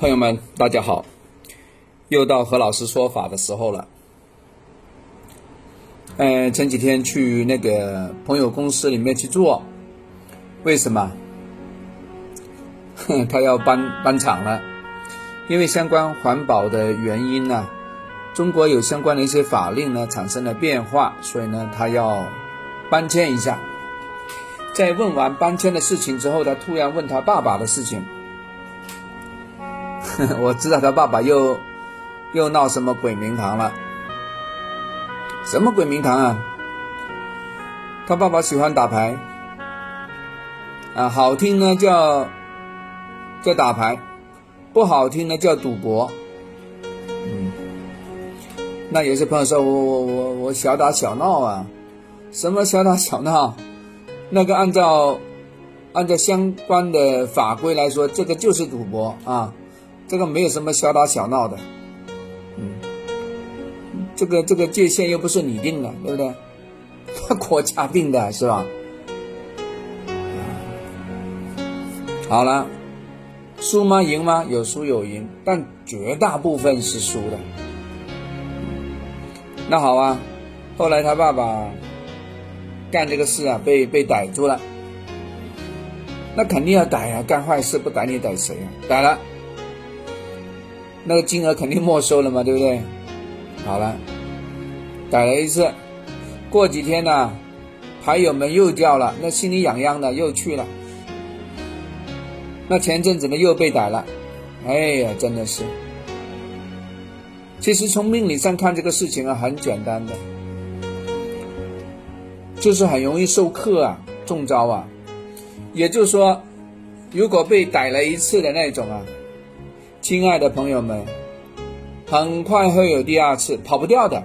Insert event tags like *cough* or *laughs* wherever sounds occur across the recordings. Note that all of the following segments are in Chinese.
朋友们，大家好，又到何老师说法的时候了。嗯，前几天去那个朋友公司里面去做，为什么？哼 *laughs* 他要搬搬厂了，因为相关环保的原因呢，中国有相关的一些法令呢产生了变化，所以呢，他要搬迁一下。在问完搬迁的事情之后，他突然问他爸爸的事情。*laughs* 我知道他爸爸又又闹什么鬼名堂了。什么鬼名堂啊？他爸爸喜欢打牌，啊，好听呢叫叫打牌，不好听呢叫赌博。嗯，那有些朋友说我我我我小打小闹啊，什么小打小闹？那个按照按照相关的法规来说，这个就是赌博啊，这个没有什么小打小闹的，嗯，这个这个界限又不是你定的，对不对？*laughs* 国家定的是吧？好了，输吗？赢吗？有输有赢，但绝大部分是输的。那好啊，后来他爸爸。干这个事啊，被被逮住了，那肯定要逮啊！干坏事不逮你逮谁啊？逮了，那个金额肯定没收了嘛，对不对？好了，逮了一次，过几天呢，牌友们又掉了，那心里痒痒的又去了。那前阵子呢又被逮了，哎呀，真的是。其实从命理上看，这个事情啊很简单的。就是很容易受克啊，中招啊。也就是说，如果被逮了一次的那种啊，亲爱的朋友们，很快会有第二次，跑不掉的。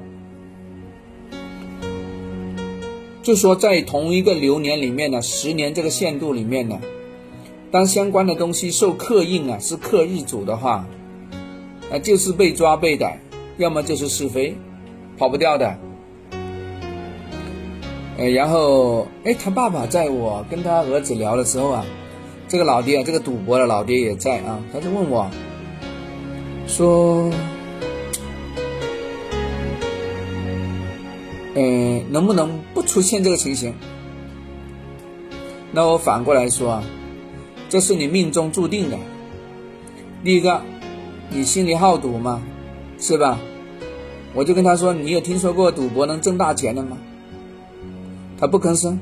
就说在同一个流年里面呢，十年这个限度里面呢，当相关的东西受克印啊，是克日主的话，啊，就是被抓被逮，要么就是是非，跑不掉的。哎，然后，哎，他爸爸在我跟他儿子聊的时候啊，这个老爹啊，这个赌博的老爹也在啊，他就问我，说，嗯，能不能不出现这个情形？那我反过来说啊，这是你命中注定的。第一个，你心里好赌吗？是吧？我就跟他说，你有听说过赌博能挣大钱的吗？他不吭声。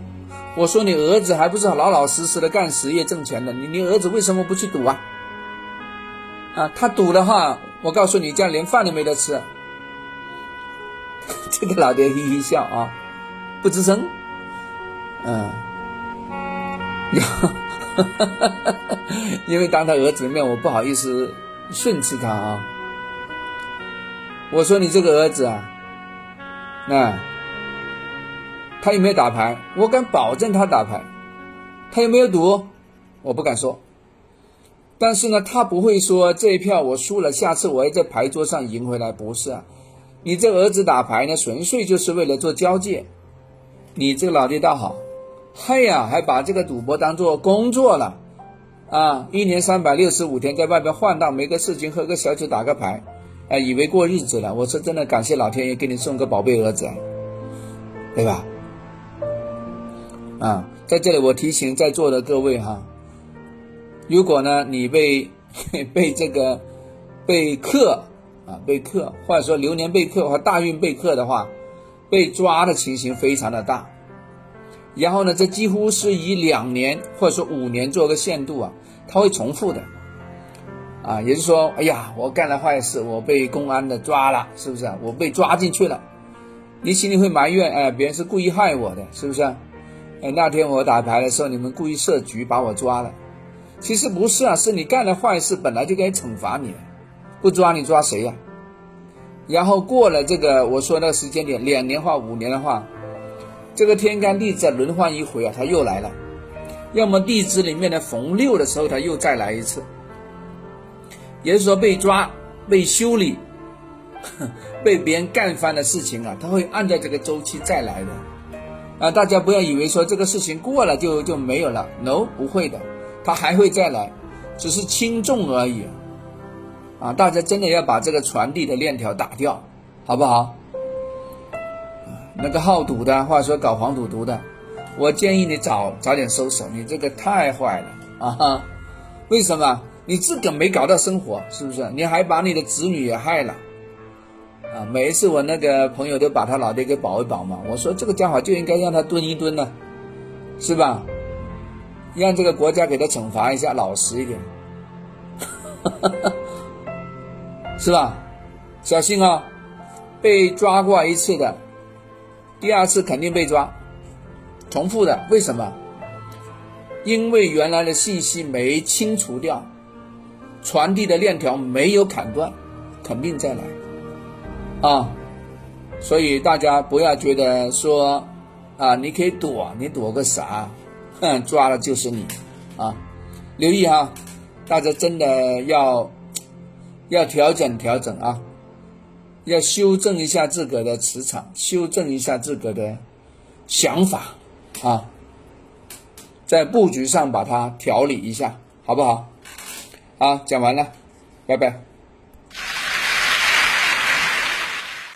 我说你儿子还不是老老实实的干实业挣钱的，你你儿子为什么不去赌啊？啊，他赌的话，我告诉你，这样连饭都没得吃。*laughs* 这个老爹嘿嘿笑啊，不吱声。嗯，*laughs* 因为当他儿子的面，我不好意思训斥他啊。我说你这个儿子啊，那。他有没有打牌？我敢保证他打牌。他有没有赌？我不敢说。但是呢，他不会说这一票我输了，下次我要在牌桌上赢回来。不是啊，你这儿子打牌呢，纯粹就是为了做交界。你这个老爹倒好，嗨呀，还把这个赌博当做工作了啊！一年三百六十五天在外边晃荡，没个事情，喝个小酒，打个牌，哎，以为过日子了。我说真的，感谢老天爷给你送个宝贝儿子，对吧？啊，在这里我提醒在座的各位哈，如果呢你被 *laughs* 被这个被克啊被克，或者说流年被克或大运被克的话，被抓的情形非常的大。然后呢，这几乎是以两年或者说五年做个限度啊，它会重复的。啊，也就是说，哎呀，我干了坏事，我被公安的抓了，是不是？我被抓进去了，你心里会埋怨，哎，别人是故意害我的，是不是？哎，那天我打牌的时候，你们故意设局把我抓了。其实不是啊，是你干了坏事，本来就该惩罚你，不抓你抓谁呀？然后过了这个我说那个时间点，两年或五年的话，这个天干地支轮换一回啊，他又来了。要么地支里面的逢六的时候，他又再来一次。也就是说，被抓、被修理、*laughs* 被别人干翻的事情啊，他会按照这个周期再来的。啊，大家不要以为说这个事情过了就就没有了，no，不会的，他还会再来，只是轻重而已。啊，大家真的要把这个传递的链条打掉，好不好？那个好赌的，或者说搞黄赌毒的，我建议你早早点收手，你这个太坏了啊！哈为什么？你自个没搞到生活，是不是？你还把你的子女也害了啊！每一次我那个朋友都把他老爹给保一保嘛，我说这个家伙就应该让他蹲一蹲呢，是吧？让这个国家给他惩罚一下，老实一点，*laughs* 是吧？小心啊，被抓过一次的，第二次肯定被抓，重复的，为什么？因为原来的信息没清除掉，传递的链条没有砍断，肯定再来，啊，所以大家不要觉得说，啊，你可以躲，你躲个啥？抓的就是你，啊，留意哈，大家真的要要调整调整啊，要修正一下自个的磁场，修正一下自个的想法啊，在布局上把它调理一下，好不好？好，讲完了，拜拜。